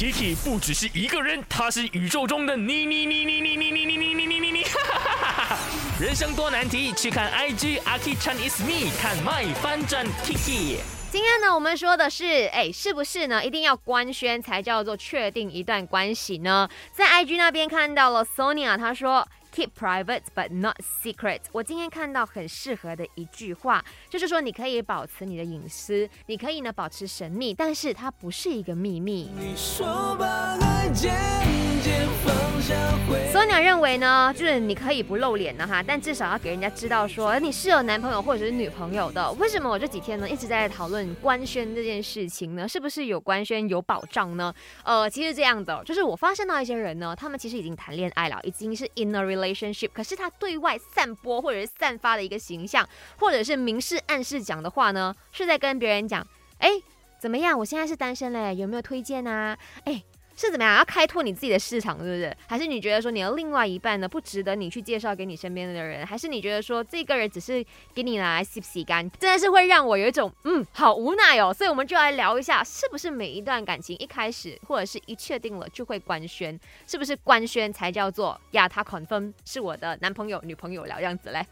Kiki 不只是一个人，他是宇宙中的你你你你你你你你你你你你你，人生多难题，去看 IG Aki Chan is me，看 My 翻转 Kiki。今天呢，我们说的是，哎，是不是呢？一定要官宣才叫做确定一段关系呢？在 IG 那边看到了 Sonia，她说。Keep private but not secret。我今天看到很适合的一句话，就是说你可以保持你的隐私，你可以呢保持神秘，但是它不是一个秘密。Sonia 认为呢，就是你可以不露脸的哈，但至少要给人家知道说你是有男朋友或者是女朋友的。为什么我这几天呢一直在讨论官宣这件事情呢？是不是有官宣有保障呢？呃，其实这样的，就是我发现到一些人呢，他们其实已经谈恋爱了，已经是 in a relationship，可是他对外散播或者是散发的一个形象，或者是明示暗示讲的话呢，是在跟别人讲，哎，怎么样？我现在是单身嘞，有没有推荐啊？哎。是怎么样？要开拓你自己的市场，是不是？还是你觉得说你的另外一半呢不值得你去介绍给你身边的人？还是你觉得说这个人只是给你拿来洗洗干？真的是会让我有一种嗯，好无奈哦。所以我们就来聊一下，是不是每一段感情一开始或者是一确定了就会官宣？是不是官宣才叫做呀？他 confirm 是我的男朋友、女朋友了样子嘞？